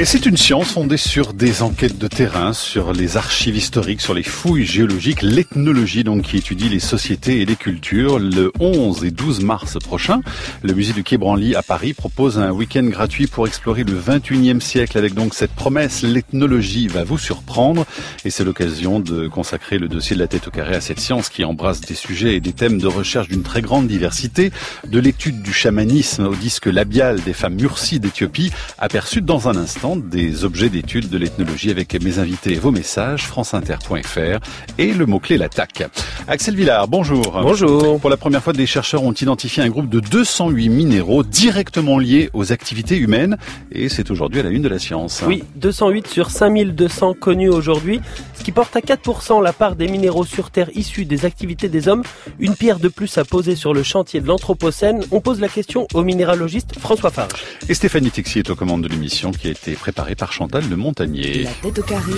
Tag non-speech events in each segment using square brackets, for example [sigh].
Et c'est une science fondée sur des enquêtes de terrain, sur les archives historiques, sur les fouilles géologiques, l'ethnologie donc qui étudie les sociétés et les cultures. Le 11 et 12 mars prochain, le musée du Quai Branly à Paris propose un week-end gratuit pour explorer le 21e siècle avec donc cette promesse, l'ethnologie va vous surprendre. Et c'est l'occasion de consacrer le dossier de la tête au carré à cette science qui embrasse des sujets et des thèmes de recherche d'une très grande diversité, de l'étude du chamanisme au disque labial des femmes murcies d'Éthiopie, aperçues dans un instant des objets d'étude de l'ethnologie avec mes invités et vos messages, franceinter.fr et le mot-clé l'attaque. Axel Villard, bonjour. Bonjour. Pour la première fois, des chercheurs ont identifié un groupe de 208 minéraux directement liés aux activités humaines et c'est aujourd'hui à la une de la science. Oui, 208 sur 5200 connus aujourd'hui, ce qui porte à 4% la part des minéraux sur Terre issus des activités des hommes. Une pierre de plus à poser sur le chantier de l'Anthropocène. On pose la question au minéralogiste François Farge. Et Stéphanie Texier est aux commandes de l'émission qui a été préparé par Chantal Le Montagnier. La tête au carré,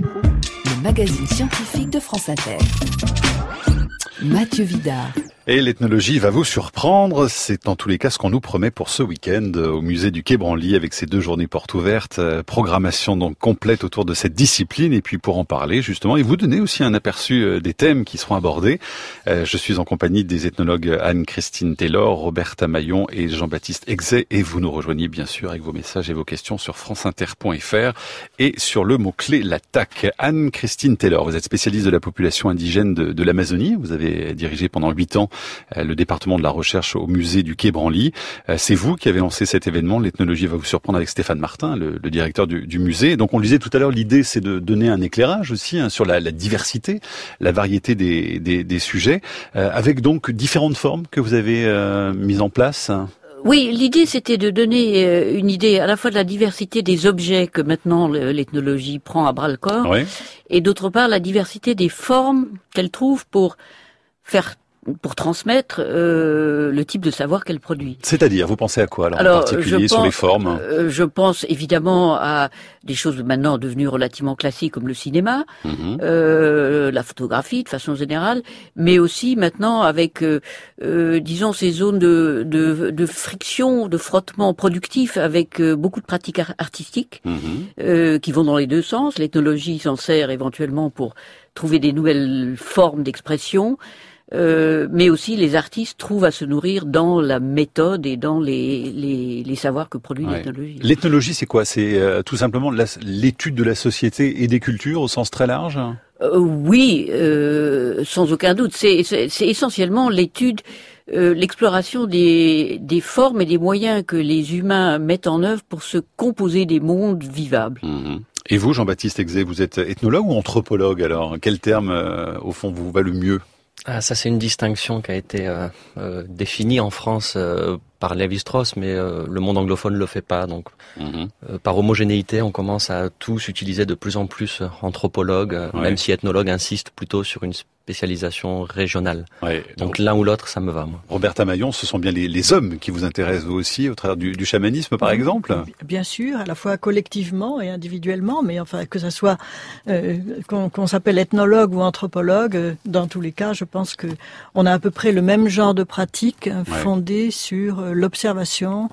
le magazine scientifique de France Inter. Mathieu Vidard. Et l'ethnologie va vous surprendre. C'est en tous les cas ce qu'on nous promet pour ce week-end au musée du Quai Branly avec ces deux journées portes ouvertes. Euh, programmation donc complète autour de cette discipline. Et puis pour en parler justement et vous donner aussi un aperçu euh, des thèmes qui seront abordés. Euh, je suis en compagnie des ethnologues Anne-Christine Taylor, Roberta Maillon et Jean-Baptiste Exet. Et vous nous rejoignez bien sûr avec vos messages et vos questions sur franceinter.fr et sur le mot-clé l'attaque. Anne-Christine Taylor, vous êtes spécialiste de la population indigène de, de l'Amazonie. Vous avez dirigé pendant huit ans le département de la recherche au musée du Quai Branly. Euh, c'est vous qui avez lancé cet événement. L'ethnologie va vous surprendre avec Stéphane Martin, le, directeur du, musée. Donc on le disait tout à l'heure, l'idée c'est de donner un éclairage aussi hein, sur la, diversité, la variété des, sujets, euh, avec donc différentes formes que vous avez mises en place. Oui, l'idée c'était de donner une idée à la fois de la diversité des objets que maintenant l'ethnologie prend à bras le corps, et d'autre part la diversité des formes qu'elle trouve pour faire pour transmettre euh, le type de savoir qu'elle produit. C'est-à-dire, vous pensez à quoi alors, en particulier sur les formes euh, Je pense évidemment à des choses maintenant devenues relativement classiques comme le cinéma, mhm. euh, la photographie de façon générale, mais aussi maintenant avec, euh, euh, disons, ces zones de, de, de, friction, de frottement productif avec euh, beaucoup de pratiques artistiques mhm. qui vont dans les deux sens. L'ethnologie s'en sert éventuellement pour trouver des nouvelles formes d'expression. Euh, mais aussi les artistes trouvent à se nourrir dans la méthode et dans les, les, les savoirs que produit l'ethnologie. L'ethnologie, c'est quoi? C'est euh, tout simplement l'étude de la société et des cultures au sens très large? Euh, Oui, sans aucun doute. C'est essentiellement l'étude, l'exploration des, des formes et des moyens que les humains mettent en œuvre pour se composer des mondes vivables. Mhm. Et vous, Jean-Baptiste Exé, vous êtes ethnologue ou anthropologue alors? Quel terme, au fond, vous va le mieux? Ah, ça c'est une distinction qui a été euh, euh, définie en France euh, par Lévi-Strauss, mais le monde anglophone ne le fait pas. Donc, mhm. par homogénéité, on commence à tous utiliser de plus en plus anthropologue, même si ethnologue insiste plutôt sur une spécialisation régionale. donc l'un ou l'autre, ça me va. Moi. Roberta Maillon, ce sont bien les, hommes qui vous intéressent vous aussi, au travers du, chamanisme par exemple? Bien sûr, à la fois collectivement et individuellement, mais enfin que ce soit euh, qu'on s'appelle ethnologue ou anthropologue, euh, dans tous les cas, je pense que on a à peu près le même genre de pratique euh, fondée sur l'observation,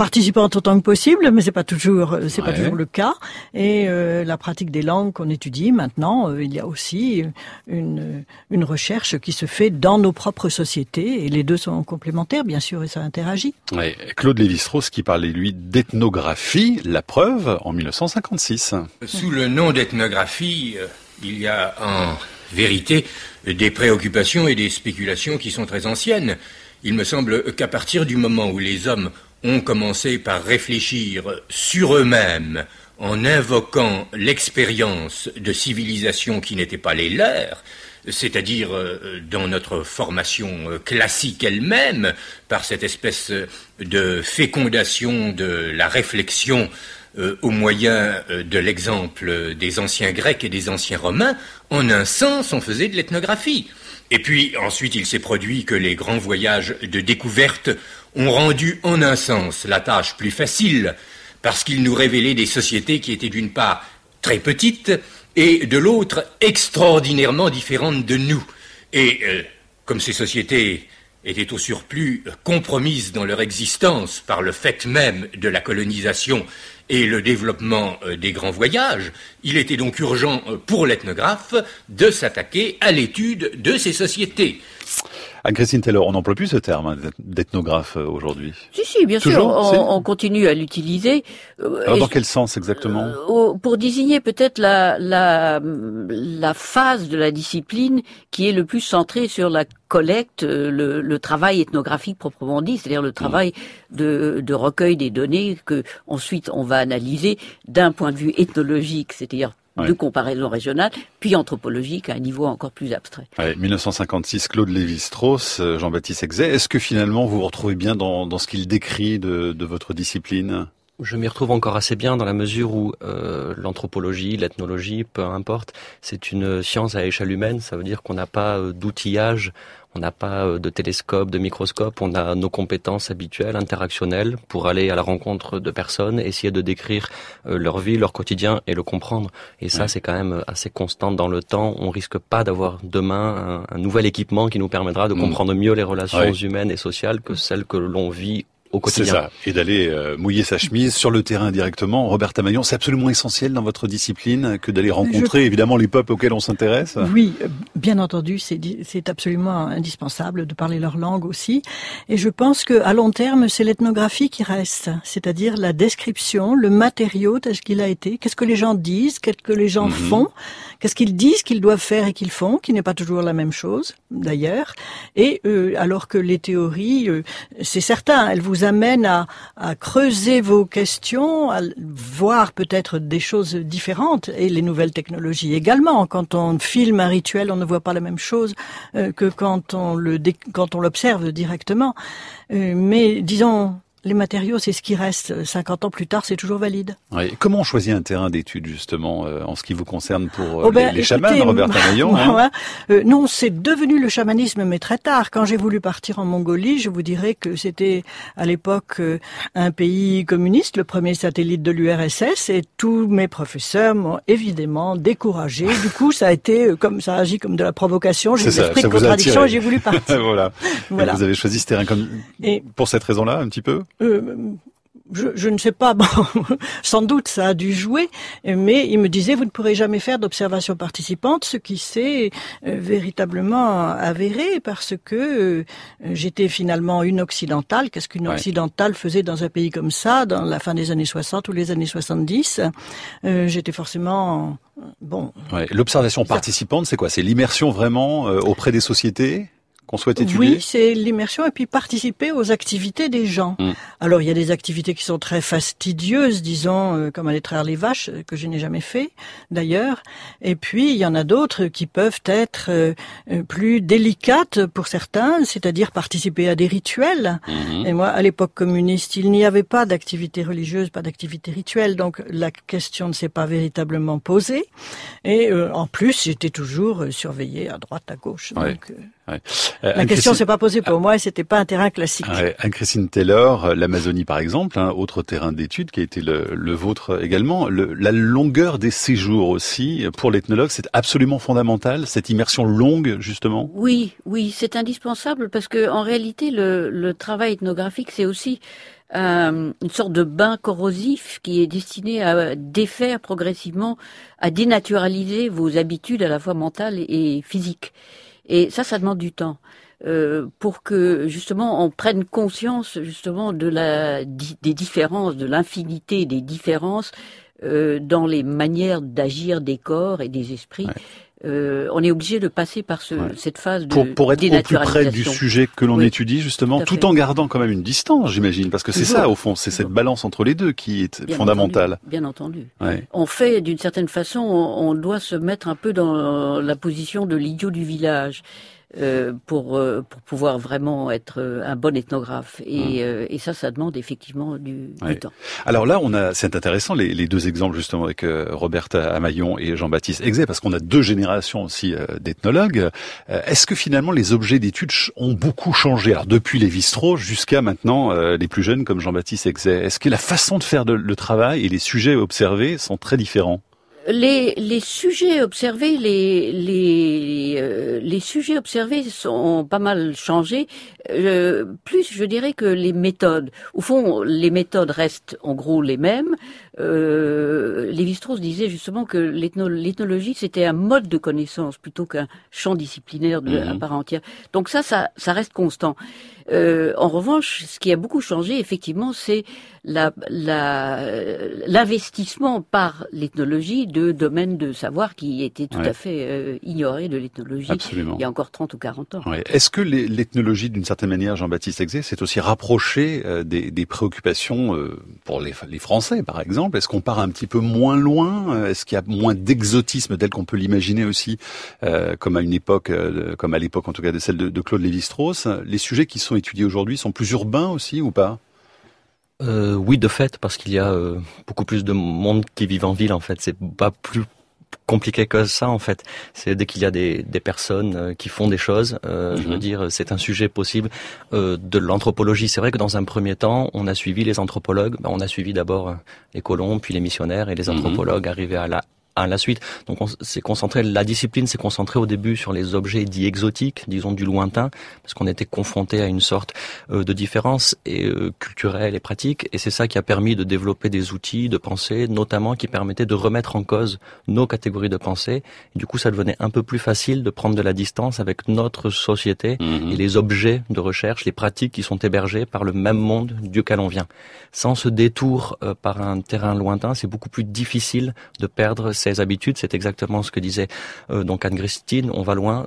participante autant que possible, mais c'est pas toujours euh, c'est pas toujours le cas. Et euh, la pratique des langues qu'on étudie maintenant, euh, il y a aussi une une recherche qui se fait dans nos propres sociétés et les deux sont complémentaires bien sûr et ça interagit. Ouais. Claude Lévi-Strauss qui parlait lui d'ethnographie, la preuve en 1956. Sous le nom d'ethnographie, il y a en vérité des préoccupations et des spéculations qui sont très anciennes. Il me semble qu'à partir du moment où les hommes ont commencé par réfléchir sur eux-mêmes en invoquant l'expérience de civilisations qui n'étaient pas les leurs, c'est-à-dire euh, dans notre formation euh, classique elle-même, par cette espèce de fécondation de la réflexion euh, au moyen de l'exemple des anciens Grecs et des anciens Romains, en un sens, on faisait de l'ethnographie. Et puis ensuite, il s'est produit que les grands voyages de découverte ont rendu en un sens la tâche plus facile, parce qu'ils nous révélaient des sociétés qui étaient d'une part très petites et de l'autre extraordinairement différentes de nous. Et euh, comme ces sociétés étaient au surplus compromises dans leur existence par le fait même de la colonisation et le développement euh, des grands voyages, il était donc urgent euh, pour l'ethnographe de s'attaquer à l'étude de ces sociétés. Anne-Christine Taylor, on n'emploie plus ce terme hein, d'ethnographe euh, aujourd'hui. Si, si, bien sûr, on, continue à l'utiliser. Alors dans quel sens exactement? Pour désigner peut-être la, la, la phase de la discipline qui est le plus centrée sur la collecte, le, le travail ethnographique proprement dit, c'est-à-dire le travail de, de recueil des données que ensuite on va analyser d'un point de vue ethnologique, c'est-à-dire de comparaison régionale, puis anthropologique à un niveau encore plus abstrait. 1956, Claude Lévi-Strauss, euh, Jean-Baptiste Exet. Est-ce que finalement vous vous retrouvez bien dans, dans ce qu'il décrit de, de votre discipline? Je m'y retrouve encore assez bien dans la mesure où euh, l'anthropologie, l'ethnologie, peu importe, c'est une science à échelle humaine. Ça veut dire qu'on n'a pas euh, d'outillage on n'a pas euh, de télescope, de microscope, on a nos compétences habituelles, interactionnelles, pour aller à la rencontre de personnes, essayer de décrire euh, leur vie, leur quotidien et le comprendre. Et ça, c'est quand même assez constant dans le temps. On risque pas d'avoir demain un, nouvel équipement qui nous permettra de mm. comprendre mieux les relations humaines et sociales que celles que l'on vit c'est ça. Et d'aller euh, mouiller sa chemise sur le terrain directement. Robert Tamaillon, c'est absolument essentiel dans votre discipline que d'aller rencontrer évidemment les peuples auxquels on s'intéresse. Oui, euh, bien entendu, c'est absolument indispensable de parler leur langue aussi. Et je pense que à long terme, c'est l'ethnographie qui reste, c'est-à-dire la description, le matériau tel qu'il a été, qu'est-ce que les gens disent, qu'est-ce que les gens mhm. font, qu'est-ce qu'ils disent qu'ils doivent faire et qu'ils font, qui n'est pas toujours la même chose d'ailleurs. Et euh, alors que les théories, c'est certain, elles vous amène à, creuser vos questions, à voir peut-être des choses différentes et les nouvelles technologies également. Quand on filme un rituel, on ne voit pas la même chose euh, que quand on le quand on l'observe directement. Euh, mais disons les matériaux, c'est ce qui reste. 50 ans plus tard, c'est toujours valide. Comment on choisit un terrain d'étude, justement, euh, en ce qui vous concerne pour euh, oh ben, les, chamans, Robert Tamaillon [laughs] hein euh, Non, c'est devenu le chamanisme, mais très tard. Quand j'ai voulu partir en Mongolie, je vous dirais que c'était à l'époque un pays communiste, le premier satellite de l'URSS, et tous mes professeurs m'ont évidemment découragé. [laughs] Du coup, ça a été comme ça a agi comme de la provocation. J'ai l'esprit de contradiction et j'ai voulu [laughs] partir. voilà. voilà. Vous avez choisi ce terrain comme et... pour cette raison-là, un petit peu? Euh, je, je, ne sais pas, [laughs] bon, sans doute ça a dû jouer, mais il me disait vous ne pourrez jamais faire d'observation participante, ce qui s'est euh, véritablement avéré parce que euh, j'étais finalement une occidentale. Qu'est-ce qu'une occidentale faisait dans un pays comme ça, dans la fin des années 60 ou les années 70 J'étais forcément bon. L'observation participante, c'est quoi? C'est l'immersion vraiment auprès des sociétés? Qu'on souhaite étudier Oui, c'est l'immersion et puis participer aux activités des gens. Mm. Alors il y a des activités qui sont très fastidieuses, disons, euh, comme aller traire les vaches, euh, que je n'ai jamais fait d'ailleurs. Et puis il y en a d'autres qui peuvent être euh, plus délicates pour certains, c'est-à-dire participer à des rituels. Mm-hmm. Et moi, à l'époque communiste, il n'y avait pas d'activité religieuse, pas d'activité rituelle, donc la question ne s'est pas véritablement posée. Et en plus, j'étais toujours surveillée à droite, à gauche. Donc, euh, la question s'est pas posée pour moi et c'était pas un terrain classique. Anne-Christine Taylor, euh, l'Amazonie par exemple, hein, autre terrain d'étude qui a été le, vôtre également. la longueur des séjours aussi, pour l'ethnologue, c'est absolument fondamental, cette immersion longue justement? Oui, oui, c'est indispensable parce que en réalité, le, travail ethnographique, c'est aussi euh, une sorte de bain corrosif qui est destiné à défaire progressivement, à dénaturaliser vos habitudes à la fois mentales et physiques. Et ça, ça demande du temps. Euh, pour que justement on prenne conscience justement de la des différences, de l'infinité des différences euh, dans les manières d'agir des corps et des esprits. Euh, on est obligé de passer par ce, cette phase de pour, pour être au plus près du sujet que l'on étudie justement, tout, en gardant quand même une distance, j'imagine, parce que c'est ça au fond, c'est cette balance entre les deux qui est fondamentale. bien entendu. On fait d'une certaine façon, on doit se mettre un peu dans la position de l'idiot du village. Euh, pour euh, pour pouvoir vraiment être euh, un bon ethnographe et, mmh. et ça ça demande effectivement du, du, temps. Alors là on a c'est intéressant les, les, deux exemples justement avec Robert Amaillon et Jean-Baptiste Exet parce qu'on a deux générations aussi d'ethnologues. Est-ce que finalement les objets d'études ont beaucoup changé? Alors depuis les Strauss jusqu'à maintenant les plus jeunes comme Jean-Baptiste Exet Est-ce que la façon de faire le travail et les sujets observés sont très différents? Les, les sujets observés, les, les, euh, les sujets observés sont pas mal changés. Euh, plus, je dirais que les méthodes. Au fond, les méthodes restent en gros les mêmes. Euh, Lévi-Strauss disait justement que l'ethnologie c'était un mode de connaissance plutôt qu'un champ disciplinaire de, à mhm. part entière. Donc ça, ça, ça reste constant. Euh, en revanche, ce qui a beaucoup changé, effectivement, c'est l'investissement la, par l'ethnologie de domaines de savoir qui étaient tout à fait euh, ignorés de l'ethnologie il y a encore 30 ou 40 ans. Est-ce que l'ethnologie, d'une certaine manière, Jean-Baptiste Exé, s'est aussi rapproché euh, des, des, préoccupations euh, pour les, les, Français, par exemple? Est-ce qu'on part un petit peu moins loin Est-ce qu'il y a moins d'exotisme tel qu'on peut l'imaginer aussi, comme à une époque, comme à l'époque en tout cas de celle de, de Claude Lévi-Strauss Les sujets qui sont étudiés aujourd'hui sont plus urbains aussi ou pas? Euh, oui, de fait, parce qu'il y a euh, beaucoup plus de monde qui vit en ville. En fait, c'est pas plus compliqué que ça en fait. C'est dès qu'il y a des, des personnes euh, qui font des choses, euh, je veux mhm. dire, c'est un sujet possible euh, de l'anthropologie. C'est vrai que dans un premier temps, on a suivi les anthropologues. Ben, on a suivi d'abord les colons, puis les missionnaires, et les mhm. anthropologues arrivaient à la à la suite. Donc on s'est concentré, la discipline s'est concentrée au début sur les objets dits exotiques, disons du lointain, parce qu'on était confronté à une sorte euh, de différence et, euh, culturelle et pratique, et c'est ça qui a permis de développer des outils de pensée, notamment qui permettaient de remettre en cause nos catégories de pensée. Et du coup, ça devenait un peu plus facile de prendre de la distance avec notre société mhm. et les objets de recherche, les pratiques qui sont hébergées par le même monde duquel on vient. Sans ce détour euh, par un terrain lointain, c'est beaucoup plus difficile de perdre ses habitudes. C'est exactement ce que disait euh, donc Anne-Christine. On va loin,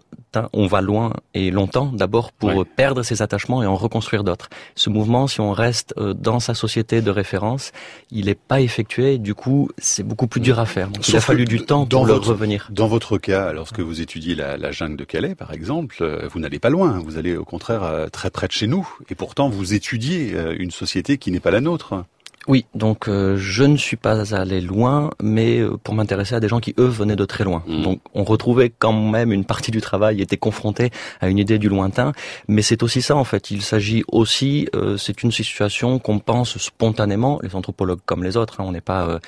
on va loin et longtemps d'abord pour perdre ses attachements et en reconstruire d'autres. Ce mouvement, si on reste euh, dans sa société de référence, il n'est pas effectué. Du coup, c'est beaucoup plus dur à faire. Donc, il a fallu du temps pour le revenir. Dans votre cas, lorsque vous étudiez la, la jungle de Calais, par exemple, euh, vous n'allez pas loin. Vous allez au contraire très près de chez nous. Et pourtant, vous étudiez une société qui n'est pas la nôtre. Oui, donc euh, je ne suis pas allé loin, mais euh, pour m'intéresser à des gens qui eux venaient de très loin. Mmh. Donc on retrouvait quand même une partie du travail était confrontée à une idée du lointain, mais c'est aussi ça en fait. Il s'agit aussi, euh, c'est une situation qu'on pense spontanément, les anthropologues comme les autres, hein, on n'est pas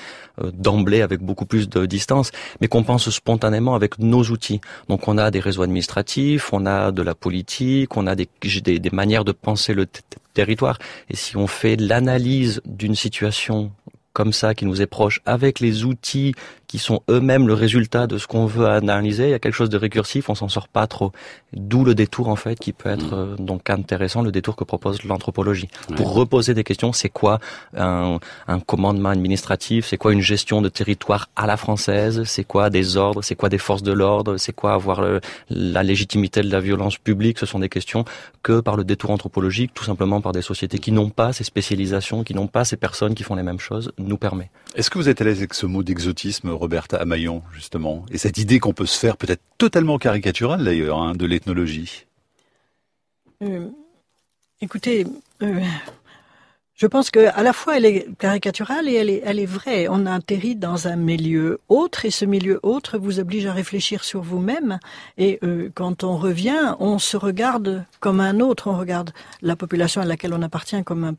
d'emblée avec beaucoup plus de distance, mais qu'on pense spontanément avec nos outils. Donc on a des réseaux administratifs, on a de la politique, on a des, des, des manières de penser le territoire. Et si on fait l'analyse d'une situation comme ça, qui nous est proche, avec les outils qui sont eux-mêmes le résultat de ce qu'on veut analyser, il y a quelque chose de récursif, on s'en sort pas trop. D'où le détour en fait qui peut être mm. euh, donc intéressant, le détour que propose l'anthropologie. Pour reposer des questions, c'est quoi un, un, commandement administratif, c'est quoi une gestion de territoire à la française, c'est quoi des ordres, c'est quoi des forces de l'ordre, c'est quoi avoir la légitimité de la violence publique, ce sont des questions que par le détour anthropologique, tout simplement par des sociétés qui n'ont pas ces spécialisations, qui n'ont pas ces personnes qui font les mêmes choses, nous permet. Est-ce que vous êtes à l'aise avec ce mot d'exotisme, Roberta Amaillon, justement, et cette idée qu'on peut se faire peut-être totalement caricaturale d'ailleurs hein, de l'ethnologie. Euh, Écoutez, euh, je pense que à la fois elle est caricaturale et elle est, elle est vraie. On atterrit dans un milieu autre et ce milieu autre vous oblige à réfléchir sur vous-même. Et euh, quand on revient, on se regarde comme un autre. On regarde la population à laquelle on appartient comme un,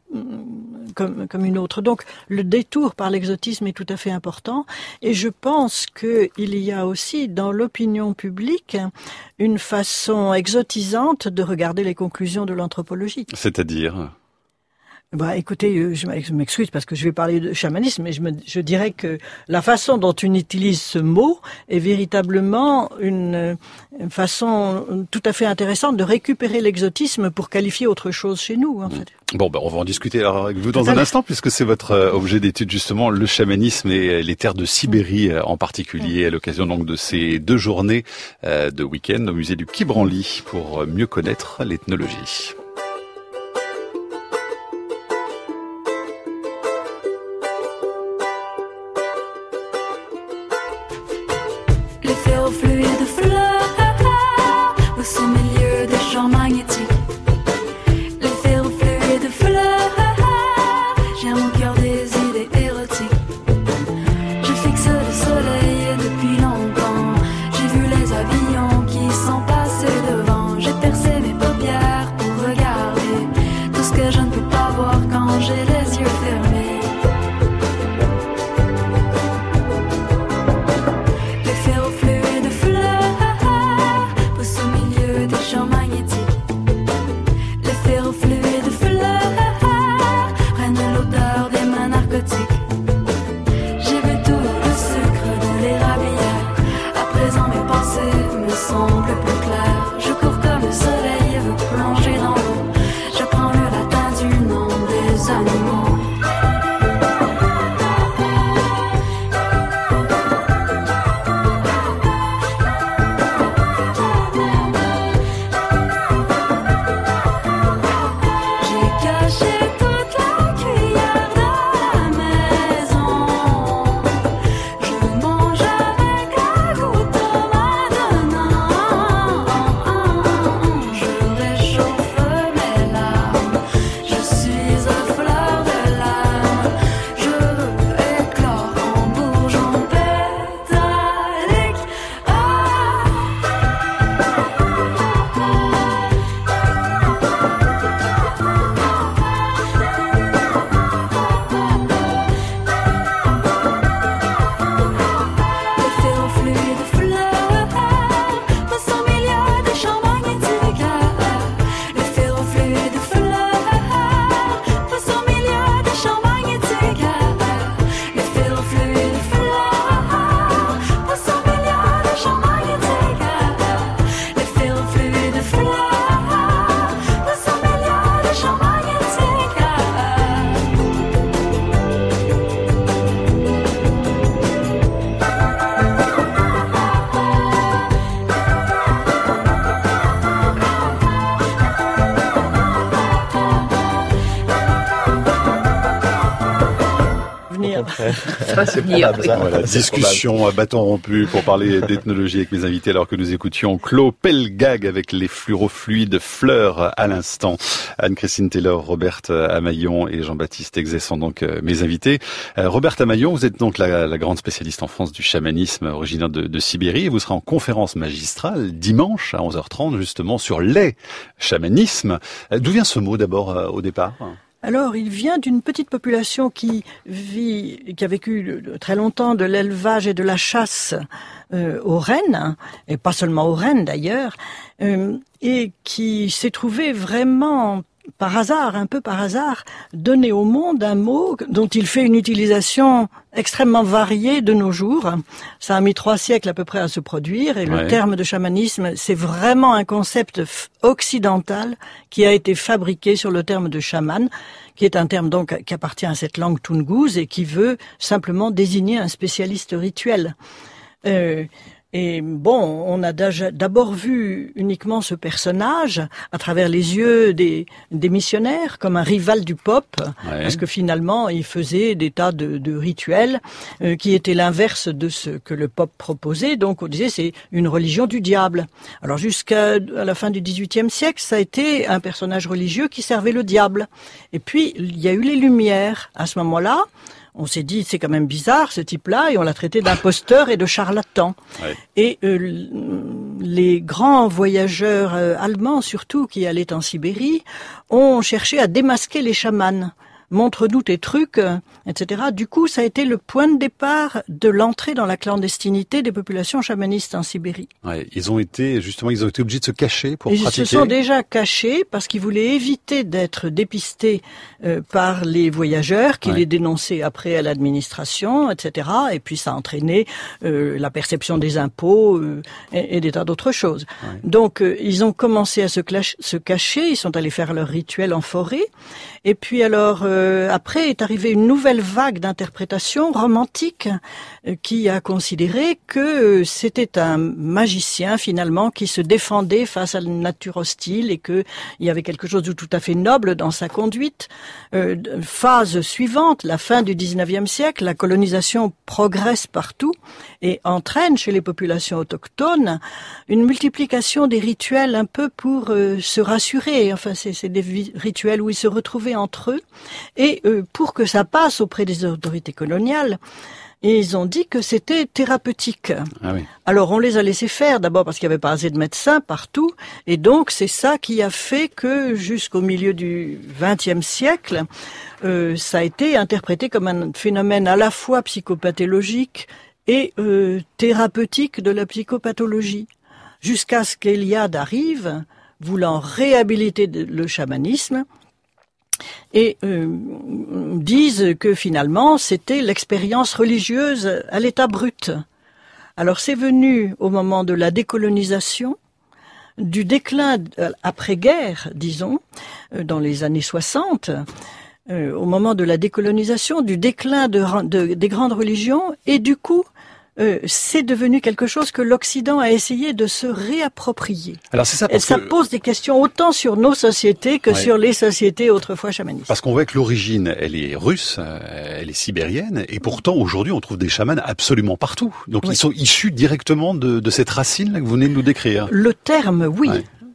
comme, comme une autre. Donc le détour par l'exotisme est tout à fait important. Et je pense qu'il y a aussi dans l'opinion publique une façon exotisante de regarder les conclusions de l'anthropologie. C'est-à-dire? Bah, écoutez, euh, je m'excuse parce que je vais parler de chamanisme, mais je, me, je dirais que la façon dont on utilise ce mot est véritablement une, façon tout à fait intéressante de récupérer l'exotisme pour qualifier autre chose chez nous. En fait. Bon, ben, on va en discuter alors avec vous dans un instant, puisque c'est votre euh, objet d'étude justement, le chamanisme et les terres de Sibérie euh, en particulier, à l'occasion donc de ces deux journées de week-end au musée du Kibranli pour mieux connaître l'ethnologie. Voilà, discussion à bâton rompu pour parler d'ethnologie avec mes invités alors que nous écoutions Claude Pelgag avec les fluorofluides fleurs à l'instant. Anne-Christine Taylor, Robert Amaillon et Jean-Baptiste Exé sont donc euh, mes invités. Euh, Robert Amaillon, vous êtes donc la, la, grande spécialiste en France du chamanisme originaire de, de Sibérie. Vous serez en conférence magistrale dimanche à 11h30 justement sur les chamanismes. Euh, d'où vient ce mot d'abord au départ? Alors, il vient d'une petite population qui vit, qui a vécu très longtemps de l'élevage et de la chasse euh, aux rennes, et pas seulement aux rennes d'ailleurs, euh, et qui s'est trouvé vraiment par hasard, un peu par hasard, donner au monde un mot dont il fait une utilisation extrêmement variée de nos jours. Ça a mis trois siècles à peu près à se produire et le terme de chamanisme, c'est vraiment un concept occidental qui a été fabriqué sur le terme de chaman, qui est un terme donc qui appartient à cette langue tungouse et qui veut simplement désigner un spécialiste rituel. Euh, et bon, on a d'abord vu uniquement ce personnage à travers les yeux des, des missionnaires comme un rival du pop, parce que finalement, il faisait des tas de, de rituels euh, qui étaient l'inverse de ce que le pop proposait. Donc, on disait c'est une religion du diable. Alors, jusqu'à la fin du XVIIIe siècle, ça a été un personnage religieux qui servait le diable. Et puis, il y a eu les Lumières. À ce moment-là, on s'est dit c'est quand même bizarre ce type-là et on l'a traité d'imposteur et de charlatan. Et euh, les grands voyageurs euh, allemands surtout qui allaient en Sibérie ont cherché à démasquer les chamans montre-nous tes trucs, euh, etc. Du coup, ça a été le point de départ de l'entrée dans la clandestinité des populations chamanistes en Sibérie. Ouais, ils ont été justement, ils ont été obligés de se cacher pour pratiquer. Ils se sont déjà cachés parce qu'ils voulaient éviter d'être dépistés euh, par les voyageurs qui les dénonçaient après à l'administration, etc. Et puis ça a entraîné euh, la perception des impôts et, des tas d'autres choses. Donc ils ont commencé à se, se cacher, ils sont allés faire leur rituel en forêt. Et puis alors euh, après est arrivée une nouvelle vague d'interprétation romantique euh, qui a considéré que c'était un magicien finalement qui se défendait face à la nature hostile et qu'il y avait quelque chose de tout à fait noble dans sa conduite. Euh, phase suivante, la fin du 19e siècle, la colonisation progresse partout et entraîne chez les populations autochtones une multiplication des rituels un peu pour se rassurer. Enfin, c'est des rituels où ils se retrouvaient entre eux et euh, pour que ça passe auprès des autorités coloniales, ils ont dit que c'était thérapeutique. Ah Alors on les a laissés faire d'abord parce qu'il n'y avait pas assez de médecins partout, et donc c'est ça qui a fait que jusqu'au milieu du XXe siècle, euh, ça a été interprété comme un phénomène à la fois psychopathologique et euh, thérapeutique de la psychopathologie, jusqu'à ce qu'Eliade arrive, voulant réhabiliter le chamanisme, et euh, disent que finalement c'était l'expérience religieuse à l'état brut. Alors c'est venu au moment de la décolonisation, du déclin euh, après-guerre, disons, euh, dans les années 60, au moment de la décolonisation, du déclin de, des grandes religions, et du coup euh, c'est devenu quelque chose que l'Occident a essayé de se réapproprier. Alors c'est ça. Parce Et ça pose des questions autant sur nos sociétés que sur les sociétés autrefois chamanistes. Parce qu'on voit que l'origine, elle est russe, euh, elle est sibérienne, et pourtant aujourd'hui on trouve des chamans absolument partout. Donc ils sont issus directement de, de cette racine là que vous venez de nous décrire. Le terme, oui.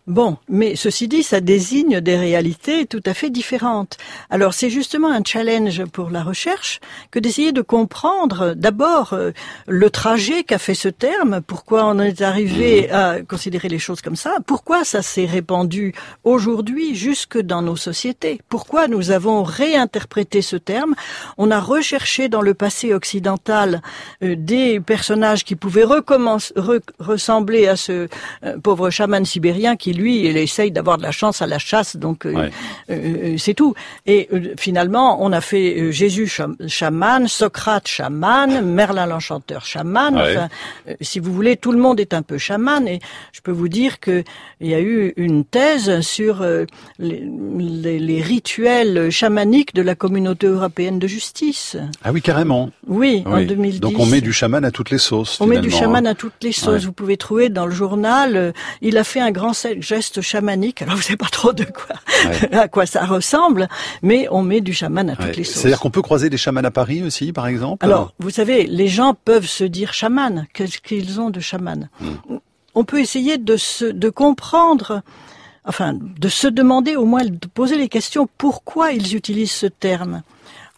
Bon, mais ceci dit, ça désigne des réalités tout à fait différentes. Alors c'est justement un challenge pour la recherche que d'essayer de comprendre d'abord euh, le trajet qu'a fait ce terme, pourquoi on est arrivé mmh. à considérer les choses comme ça, pourquoi ça s'est répandu aujourd'hui jusque dans nos sociétés, pourquoi nous avons réinterprété ce terme, on a recherché dans le passé occidental euh, des personnages qui pouvaient ressembler à ce euh, pauvre chaman sibérien qui lui, il essaye d'avoir de la chance à la chasse, donc euh, euh, c'est tout. Et euh, finalement, on a fait Jésus chaman, Socrate chaman, Merlin l'enchanteur chaman. Enfin, si vous voulez, tout le monde est un peu chaman. Et je peux vous dire que il y a eu une thèse sur les, les, rituels chamaniques de la communauté européenne de justice. Ah oui, carrément. Oui, en 2010. Donc on met du chaman à toutes les sauces. On met du chaman hein. à toutes les sauces. Vous pouvez trouver dans le journal. il a fait un grand geste chamanique. Alors vous savez pas trop de quoi, [laughs] à quoi ça ressemble, mais on met du chaman à toutes les sauces. C'est-à-dire qu'on peut croiser des chamans à Paris aussi, par exemple? Alors vous savez, les gens peuvent se dire chaman. Qu'est-ce qu'ils ont de chaman? Hmm. On peut essayer de se, de comprendre enfin, de se demander au moins, de poser les questions pourquoi ils utilisent ce terme?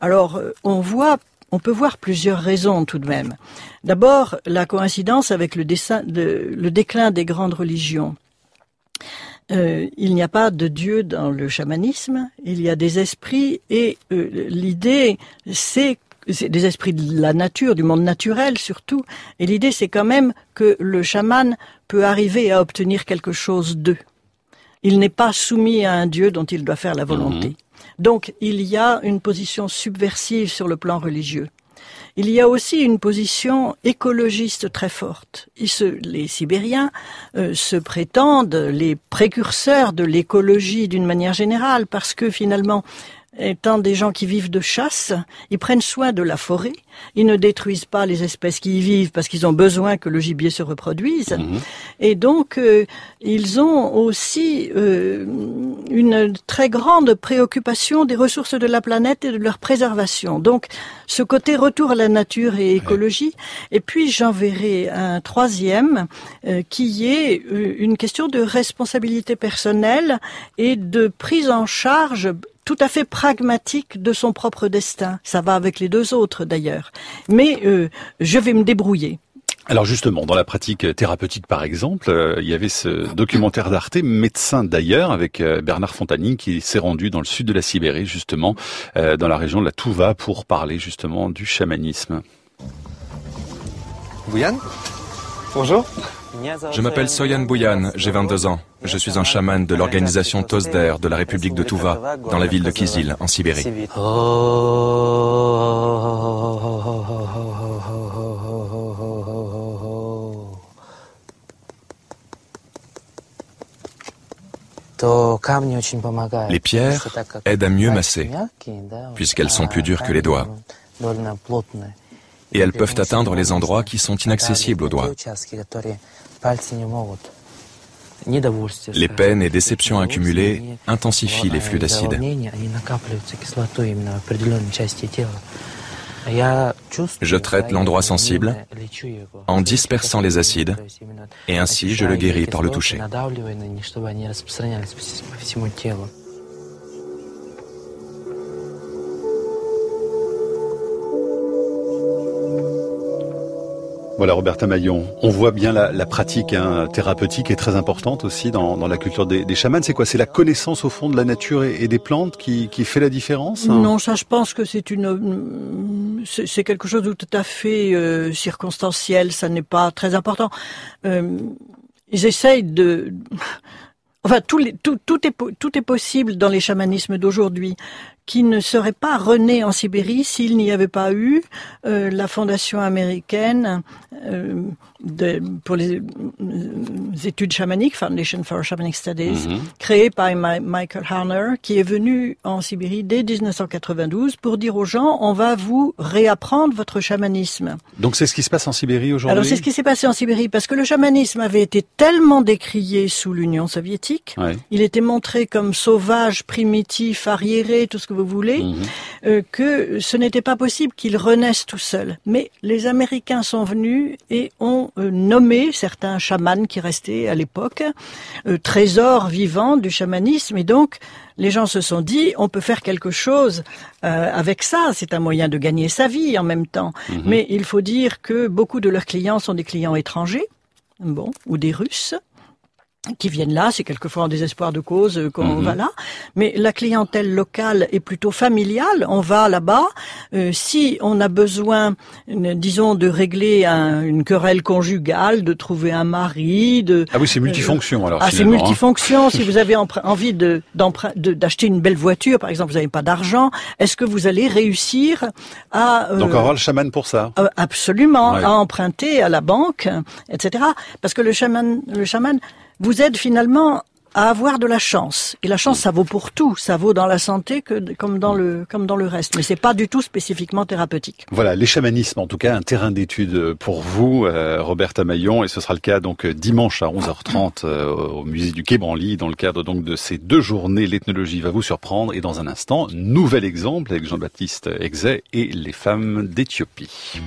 Alors, euh, on voit, on peut voir plusieurs raisons tout de même. D'abord, la coïncidence avec le, le déclin des grandes religions. Euh, il n'y a pas de Dieu dans le chamanisme, il y a des esprits et euh, l'idée c'est des esprits de la nature, du monde naturel surtout, et l'idée c'est quand même que le chaman peut arriver à obtenir quelque chose d'eux. Il n'est pas soumis à un Dieu dont il doit faire la volonté. Mhm. Donc il y a une position subversive sur le plan religieux. Il y a aussi une position écologiste très forte. les Sibériens euh, se prétendent les précurseurs de l'écologie d'une manière générale parce que finalement, étant des gens qui vivent de chasse, ils prennent soin de la forêt, ils ne détruisent pas les espèces qui y vivent parce qu'ils ont besoin que le gibier se reproduise. Mhm. Et donc, euh, ils ont aussi euh, une très grande préoccupation des ressources de la planète et de leur préservation. Donc, ce côté retour à la nature et écologie. Et puis, j'en verrai un troisième euh, qui est une question de responsabilité personnelle et de prise en charge tout à fait pragmatique de son propre destin. Ça va avec les deux autres d'ailleurs. Mais euh, je vais me débrouiller. Alors justement, dans la pratique thérapeutique par exemple, euh, il y avait ce documentaire d'Arte, médecin d'ailleurs, avec euh, Bernard Fontanine qui s'est rendu dans le sud de la Sibérie, justement, dans la région de la Touva, pour parler justement du chamanisme. Bouyan? Bonjour. Je m'appelle Soyan Bouyan, j'ai 22 ans. Je suis un chaman de l'organisation Tosder de la République de Touva, dans la ville de Kizil, en Sibérie. Les pierres aident à mieux masser, puisqu'elles sont plus dures que les doigts et elles peuvent atteindre les endroits qui sont inaccessibles aux doigts. Les peines et déceptions accumulées intensifient les flux d'acide. Je traite l'endroit sensible en dispersant les acides et ainsi je le guéris par le toucher. Voilà, Roberta Maillon. On voit bien la, pratique hein, thérapeutique est très importante aussi dans, la culture des, des chamans. C'est quoi? C'est la connaissance au fond de la nature et, des plantes qui, fait la différence? Non, ça, je pense que c'est une, c'est quelque chose de tout à fait euh, circonstanciel. Ça n'est pas très important. Euh, ils essayent de enfin tout, tout, tout, est, tout est possible dans les chamanismes d'aujourd'hui qui ne serait pas rené en Sibérie s'il n'y avait pas eu euh, la fondation américaine euh, de, pour les, euh, études chamaniques, Foundation for Shamanic Studies, mhm. créée par Michael Harner, qui est venu en Sibérie dès 1992 pour dire aux gens, on va vous réapprendre votre chamanisme. Donc c'est ce qui se passe en Sibérie aujourd'hui? Alors c'est ce qui s'est passé en Sibérie, parce que le chamanisme avait été tellement décrié sous l'Union soviétique, il était montré comme sauvage, primitif, arriéré, tout ce que vous voulez, mhm. euh, que ce n'était pas possible qu'il renaisse tout seul. Mais les Américains sont venus et ont euh, nommé certains chamans qui restaient à l'époque euh, trésors vivants du chamanisme. Et donc, les gens se sont dit, on peut faire quelque chose avec ça. C'est un moyen de gagner sa vie en même temps. Mhm. Mais il faut dire que beaucoup de leurs clients sont des clients étrangers, bon, ou des Russes qui viennent là, c'est quelquefois en désespoir de cause euh, qu'on mhm. va là, mais la clientèle locale est plutôt familiale. On va là-bas. Euh, si on a besoin, euh, disons, de régler une querelle conjugale, de trouver un mari, de ah oui, c'est multifonction alors. Ah, c'est hein. multifonction. si vous avez [laughs] envie de d'acheter une belle voiture, par exemple, vous n'avez pas d'argent, est-ce que vous allez réussir à donc avoir le chaman pour ça Absolument, à emprunter à la banque, etc. Parce que le chaman, le chaman vous aide finalement à avoir de la chance. Et la chance, ça vaut pour tout. Ça vaut dans la santé que, comme dans le, comme dans le reste. Mais c'est pas du tout spécifiquement thérapeutique. Voilà, les chamanismes, en tout cas, un terrain d'étude pour vous, euh, Robert Tamaillon. Et ce sera le cas donc dimanche à 11h30 euh, au musée du Quai Branly, dans le cadre donc de ces deux journées. L'ethnologie va vous surprendre. Et dans un instant, nouvel exemple avec Jean-Baptiste Exet et les femmes d'Éthiopie.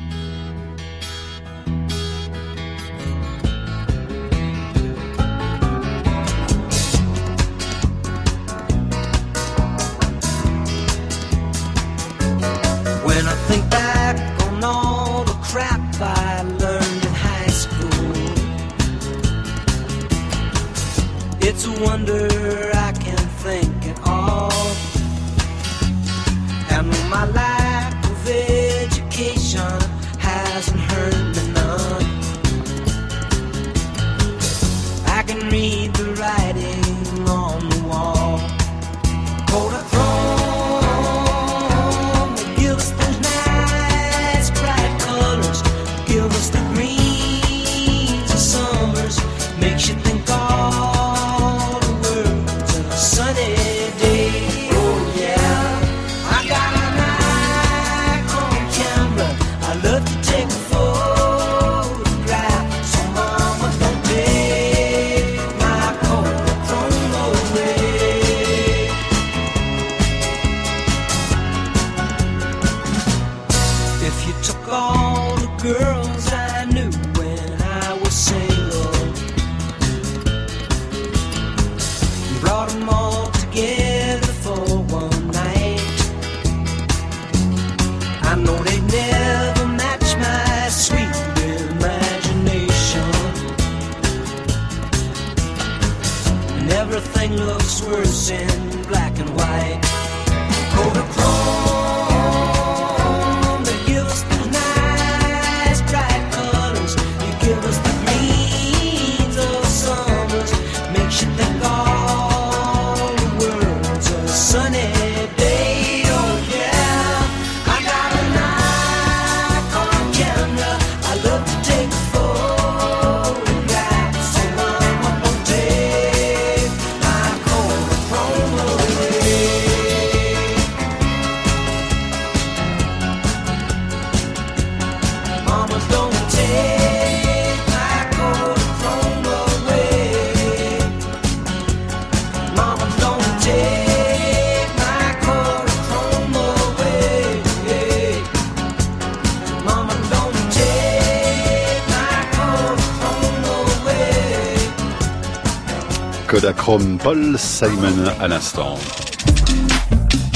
Kodachrome Paul Simon à l'instant.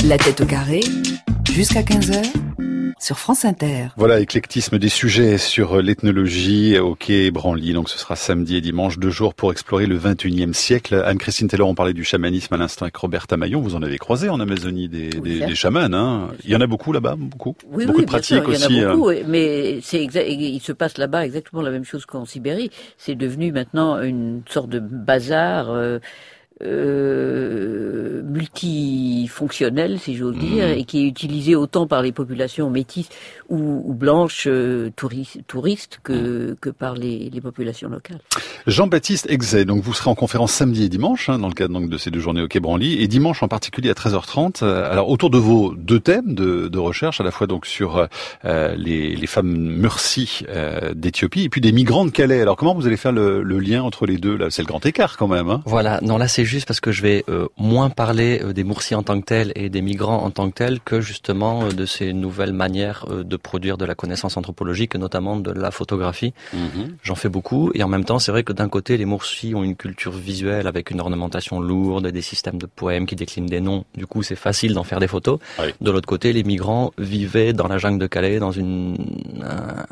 La tête au carré, jusqu'à 15h sur France Inter. Voilà, éclectisme des sujets sur l'ethnologie au quai Branly. Donc ce sera samedi et dimanche, deux jours pour explorer le 21e siècle. Anne-Christine Taylor, on parlait du chamanisme à l'instant avec Robert Tamaillon. Vous en avez croisé en Amazonie des, des, des chamans. Hein il y en a beaucoup là-bas, beaucoup. Oui, beaucoup de pratiques aussi. Il y en a beaucoup, mais c'est il se passe là-bas exactement la même chose qu'en Sibérie. C'est devenu maintenant une sorte de bazar. Euh, euh, multifonctionnel, si j'ose mmh. dire, et qui est utilisé autant par les populations métisses ou, ou blanches euh, touristes, que, mmh. que par les, les populations locales. Jean-Baptiste Exet, donc vous serez en conférence samedi et dimanche hein, dans le cadre donc, de ces deux journées au Quai Branly, et dimanche en particulier à 13h30. Euh, alors autour de vos deux thèmes de, de recherche, à la fois donc sur euh, les, les, femmes Mursi euh, d'Éthiopie et puis des migrants de Calais. Alors comment vous allez faire le, le lien entre les deux là? C'est le grand écart quand même. Hein voilà, non là c'est juste parce que je vais euh, moins parler euh, des Moursis en tant que tels et des migrants en tant que tels que justement euh, de ces nouvelles manières de produire de la connaissance anthropologique, notamment de la photographie. Mhm. J'en fais beaucoup et en même temps c'est vrai que d'un côté les Moursis ont une culture visuelle avec une ornementation lourde, des systèmes de poèmes qui déclinent des noms. Du coup c'est facile d'en faire des photos. De l'autre côté les migrants vivaient dans la jungle de Calais, dans une,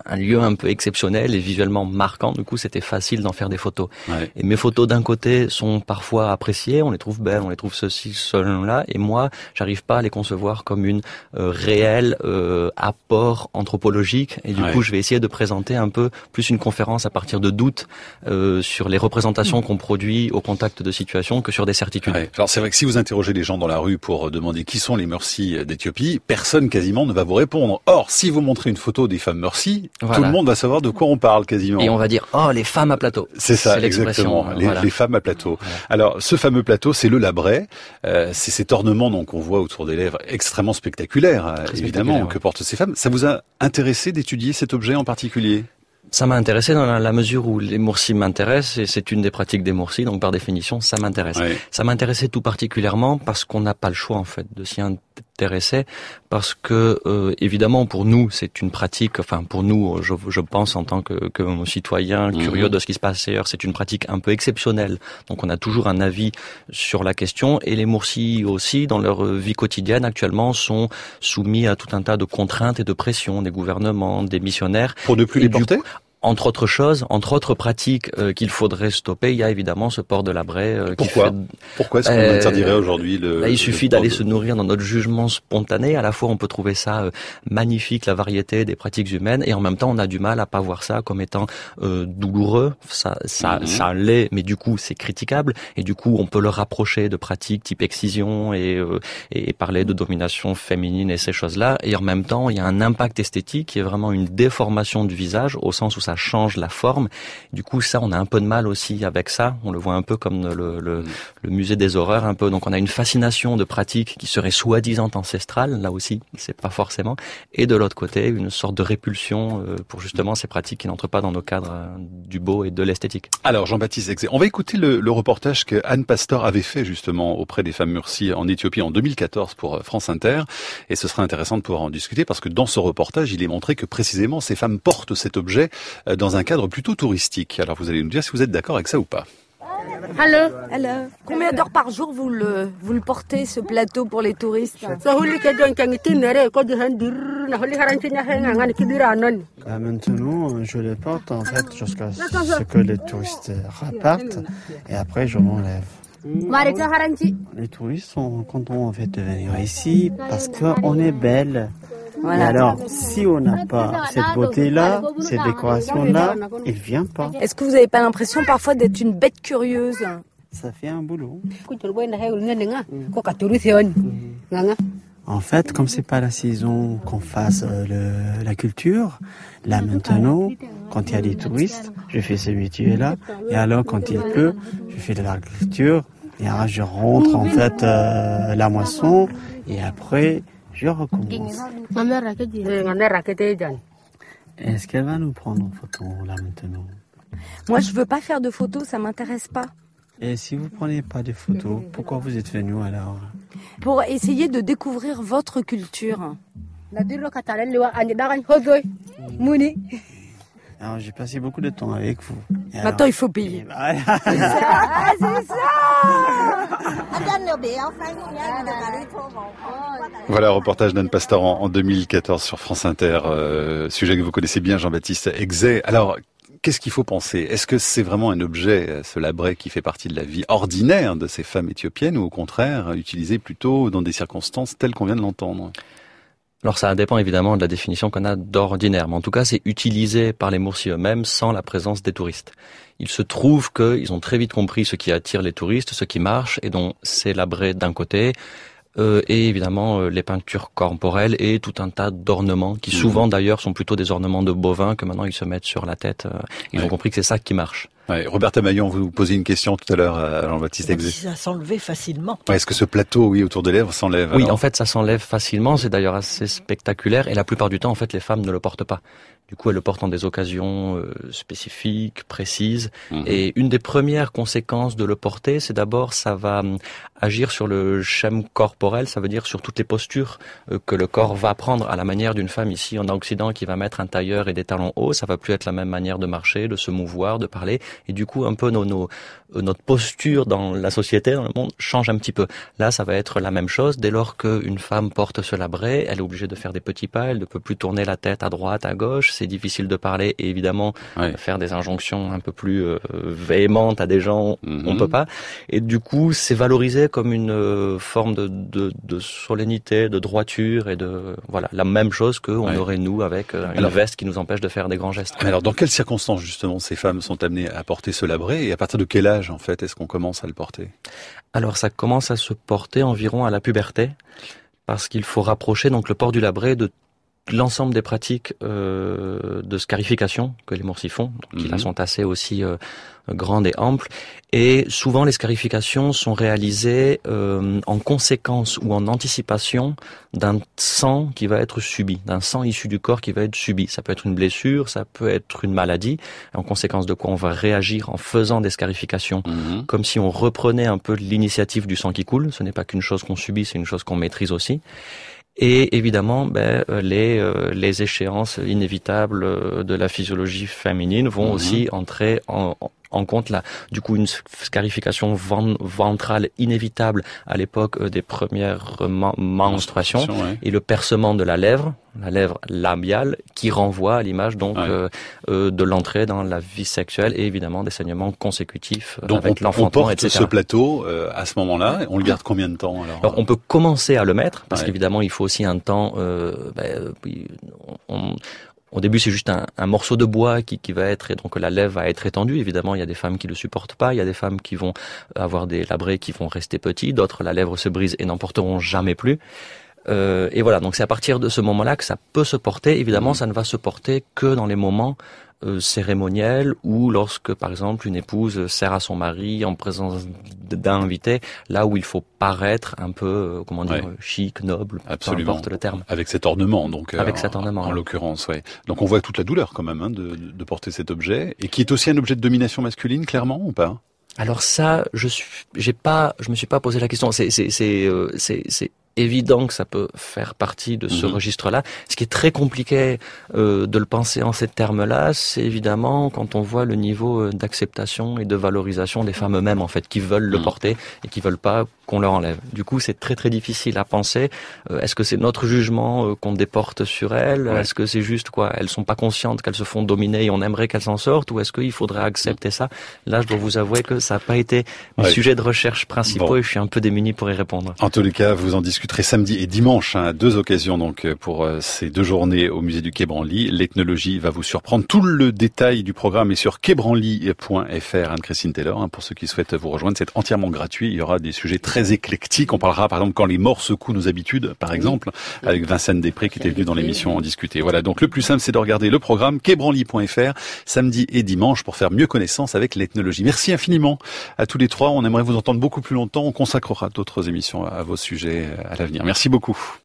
un, lieu un peu exceptionnel et visuellement marquant. Du coup c'était facile d'en faire des photos. Et mes photos d'un côté sont parfois appréciées, on les trouve belles, on les trouve ceci, cela, et moi, j'arrive pas à les concevoir comme une euh, réelle euh, apport anthropologique. Et du coup, je vais essayer de présenter un peu plus une conférence à partir de doutes euh, sur les représentations qu'on produit au contact de situations que sur des certitudes. Alors c'est vrai que si vous interrogez les gens dans la rue pour demander qui sont les Mursi d'Éthiopie, personne quasiment ne va vous répondre. Or, si vous montrez une photo des femmes Mursi, tout le monde va savoir de quoi on parle quasiment. Et on va dire oh les femmes à plateau. C'est ça, exactement. Les, les, femmes à plateau. Alors ce fameux plateau, c'est le labret. Euh, c'est cet ornement donc qu'on voit autour des lèvres extrêmement spectaculaire, euh, évidemment, que portent ces femmes. Ça vous a intéressé d'étudier cet objet en particulier? Ça m'a intéressé dans la, mesure où les moursis m'intéressent et c'est une des pratiques des moursis, donc par définition, ça m'intéresse. Ça m'intéressait tout particulièrement parce qu'on n'a pas le choix en fait de s'y parce que euh, évidemment pour nous c'est une pratique, enfin pour nous je, je pense en tant que, que citoyen mhm. curieux de ce qui se passe ailleurs, c'est une pratique un peu exceptionnelle. Donc on a toujours un avis sur la question et les Moursis aussi dans leur vie quotidienne actuellement sont soumis à tout un tas de contraintes et de pressions des gouvernements, des missionnaires. Pour ne plus les porter? Entre autres choses, entre autres pratiques euh, qu'il faudrait stopper, il y a évidemment ce port de la braie. Euh, Pourquoi Pourquoi est-ce qu'on euh, interdirait aujourd'hui le Il suffit d'aller se nourrir dans notre jugement spontané. À la fois, on peut trouver ça euh, magnifique, la variété des pratiques humaines, et en même temps, on a du mal à pas voir ça comme étant douloureux. Ça, ça, mhm. ça l'est, mais du coup, c'est critiquable, et du coup, on peut le rapprocher de pratiques type excision et, et parler de domination féminine et ces choses-là. Et en même temps, il y a un impact esthétique qui est vraiment une déformation du visage au sens où ça change la forme. Du coup, ça, on a un peu de mal aussi avec ça. On le voit un peu comme le, le, le musée des horreurs, un peu. Donc, on a une fascination de pratiques qui serait soi-disant ancestrale, là aussi, c'est pas forcément. Et de l'autre côté, une sorte de répulsion euh, pour justement ces pratiques qui n'entrent pas dans nos cadres euh, du beau et de l'esthétique. Alors, Jean-Baptiste on va écouter le, le, reportage que Anne Pastor avait fait justement auprès des femmes Mursi en Éthiopie en 2014 pour euh, France Inter. Et ce sera intéressant de pouvoir en discuter parce que dans ce reportage, il est montré que précisément ces femmes portent cet objet dans un cadre plutôt touristique. Alors vous allez nous dire si vous êtes d'accord avec ça ou pas. Allô Allô Combien d'heures par jour vous le, vous le portez, ce plateau pour les touristes Maintenant, je le porte en fait jusqu'à ce que les touristes repartent et après je m'enlève. Les touristes sont contents en fait de venir ici parce qu'on est belle. Voilà. alors, si on n'a pas cette beauté-là, cette décoration-là, il ne vient pas. Est-ce que vous n'avez pas l'impression parfois d'être une bête curieuse Ça fait un boulot. En fait, comme c'est pas la saison qu'on fasse euh, le, la culture, là maintenant, quand il y a des touristes, je fais ce métier-là. Et alors, quand il pleut, je fais de l'agriculture. Et alors, je rentre en fait euh, la moisson. Et après. Est-ce qu'elle va nous prendre en photo là maintenant? Moi, je veux pas faire de photos, ça m'intéresse pas. Et si vous prenez pas de photos, pourquoi vous êtes venu alors? Pour essayer de découvrir votre culture. Alors j'ai passé beaucoup de temps avec vous. Maintenant il faut payer. [laughs] c'est ça, Voilà, reportage d'Anne Pastor en, 2014 sur France Inter, euh, sujet que vous connaissez bien, Jean-Baptiste Exet. Alors, qu'est-ce qu'il faut penser? Est-ce que c'est vraiment un objet, ce labret, qui fait partie de la vie ordinaire de ces femmes éthiopiennes, ou au contraire, utilisé plutôt dans des circonstances telles qu'on vient de l'entendre? Alors ça dépend évidemment de la définition qu'on a d'ordinaire, mais en tout cas c'est utilisé par les Moursiers eux-mêmes sans la présence des touristes. Il se trouve qu'ils ont très vite compris ce qui attire les touristes, ce qui marche, et donc c'est labré d'un côté, euh, et évidemment euh, les peintures corporelles et tout un tas d'ornements qui mhm. souvent d'ailleurs sont plutôt des ornements de bovins que maintenant ils se mettent sur la tête. Euh, ils ont compris que c'est ça qui marche. Ouais, Roberta Maillon, vous posez une question tout à l'heure à Jean-Baptiste Exé. Ça s'enlevait facilement. Est-ce que ce plateau, oui, autour des lèvres s'enlève Oui, en fait, ça s'enlève facilement. C'est d'ailleurs assez spectaculaire. Et la plupart du temps, en fait, les femmes ne le portent pas. Du coup, elles le portent en des occasions euh, spécifiques, précises. Mhm. Et une des premières conséquences de le porter, c'est d'abord, ça va hum, agir sur le schème corporel. Ça veut dire sur toutes les postures euh, que le corps va prendre à la manière d'une femme ici en Occident qui va mettre un tailleur et des talons hauts. Ça va plus être la même manière de marcher, de se mouvoir, de parler et du coup un peu nos, nos, euh, notre posture dans la société, dans le monde, change un petit peu. Là, ça va être la même chose. Dès lors qu'une femme porte ce labret, elle est obligée de faire des petits pas, elle ne peut plus tourner la tête à droite, à gauche, c'est difficile de parler et évidemment faire des injonctions un peu plus euh, véhémentes à des gens, on mhm. peut pas. Et du coup, c'est valorisé comme une euh, forme de, de, de, solennité, de droiture et de voilà la même chose qu'on aurait nous avec une veste qui nous empêche de faire des grands gestes. alors, dans quelles circonstances justement ces femmes sont amenées à porter ce labret et à partir de quel âge en fait est-ce qu'on commence à le porter? Alors ça commence à se porter environ à la puberté parce qu'il faut rapprocher donc le port du labret de l'ensemble des pratiques euh, de scarification que les morcifs font, qui là mhm. sont assez aussi euh, grande et ample. Et souvent, les scarifications sont réalisées euh, en conséquence ou en anticipation d'un sang qui va être subi, d'un sang issu du corps qui va être subi. Ça peut être une blessure, ça peut être une maladie, en conséquence de quoi on va réagir en faisant des scarifications, mhm. comme si on reprenait un peu l'initiative du sang qui coule. Ce n'est pas qu'une chose qu'on subit, c'est une chose qu'on maîtrise aussi et évidemment ben, euh, les, euh, les échéances inévitables de la physiologie féminine vont mhm. aussi entrer en, en compte là, du coup, une scarification ventrale inévitable à l'époque euh, des premières menstruations et le percement de la lèvre, la lèvre labiale, qui renvoie à l'image donc euh, euh, de l'entrée dans la vie sexuelle et évidemment des saignements consécutifs donc avec l'enfantement, on porte ce plateau à ce moment-là. On le garde combien de temps alors, On peut commencer à le mettre parce qu'évidemment il faut aussi un temps. Ben, on, au début, c'est juste un, morceau de bois qui, qui va être, et donc la lèvre va être étendue. Évidemment, il y a des femmes qui le supportent pas. Il y a des femmes qui vont avoir des labrets qui vont rester petits. D'autres, la lèvre se brise et n'en porteront jamais plus. Euh, et voilà, donc c'est à partir de ce moment-là que ça peut se porter. Évidemment, mmh. ça ne va se porter que dans les moments euh, cérémoniel ou lorsque, par exemple, une épouse sert à son mari en présence d'un invité, là où il faut paraître un peu, euh, comment dire, chic, noble, Absolument. peu importe le terme. Avec cet ornement, donc. Avec cet ornement. En, l'occurrence, ouais. Donc on voit toute la douleur quand même hein, de, de porter cet objet et qui est aussi un objet de domination masculine, clairement ou pas? Alors ça, je suis, j'ai pas, je me suis pas posé la question. C'est, c'est, c'est, euh, c'est, évident que ça peut faire partie de ce mhm. registre-là. Ce qui est très compliqué euh, de le penser en ces termes-là, c'est évidemment quand on voit le niveau euh, d'acceptation et de valorisation des femmes eux-mêmes, en fait, qui veulent le mhm. porter et qui veulent pas qu'on leur enlève. Du coup, c'est très très difficile à penser. Euh, est-ce que c'est notre jugement qu'on déporte sur elles? Est-ce que c'est juste quoi Elles sont pas conscientes qu'elles se font dominer et on aimerait qu'elles s'en sortent? Ou est-ce qu'il faudrait accepter ça? Là, je dois vous avouer que ça n'a pas été le sujet de recherche principaux et je suis un peu démuni pour y répondre. En tous les cas, vous en discutez très samedi et dimanche, hein, deux occasions donc euh, pour euh, ces deux journées au musée du Quai Branly. L'ethnologie va vous surprendre. Tout le détail du programme est sur quaibranly.fr. Anne-Christine Taylor, hein, pour ceux qui souhaitent vous rejoindre, c'est entièrement gratuit. Il y aura des sujets très éclectiques. On parlera par exemple quand les morts secouent nos habitudes, par exemple, avec Vincent Després qui était venu dans l'émission en discuter. Voilà, donc le plus simple, c'est de regarder le programme quaibranly.fr samedi et dimanche pour faire mieux connaissance avec l'ethnologie. Merci infiniment à tous les trois. On aimerait vous entendre beaucoup plus longtemps. On consacrera d'autres émissions à vos sujets Merci beaucoup.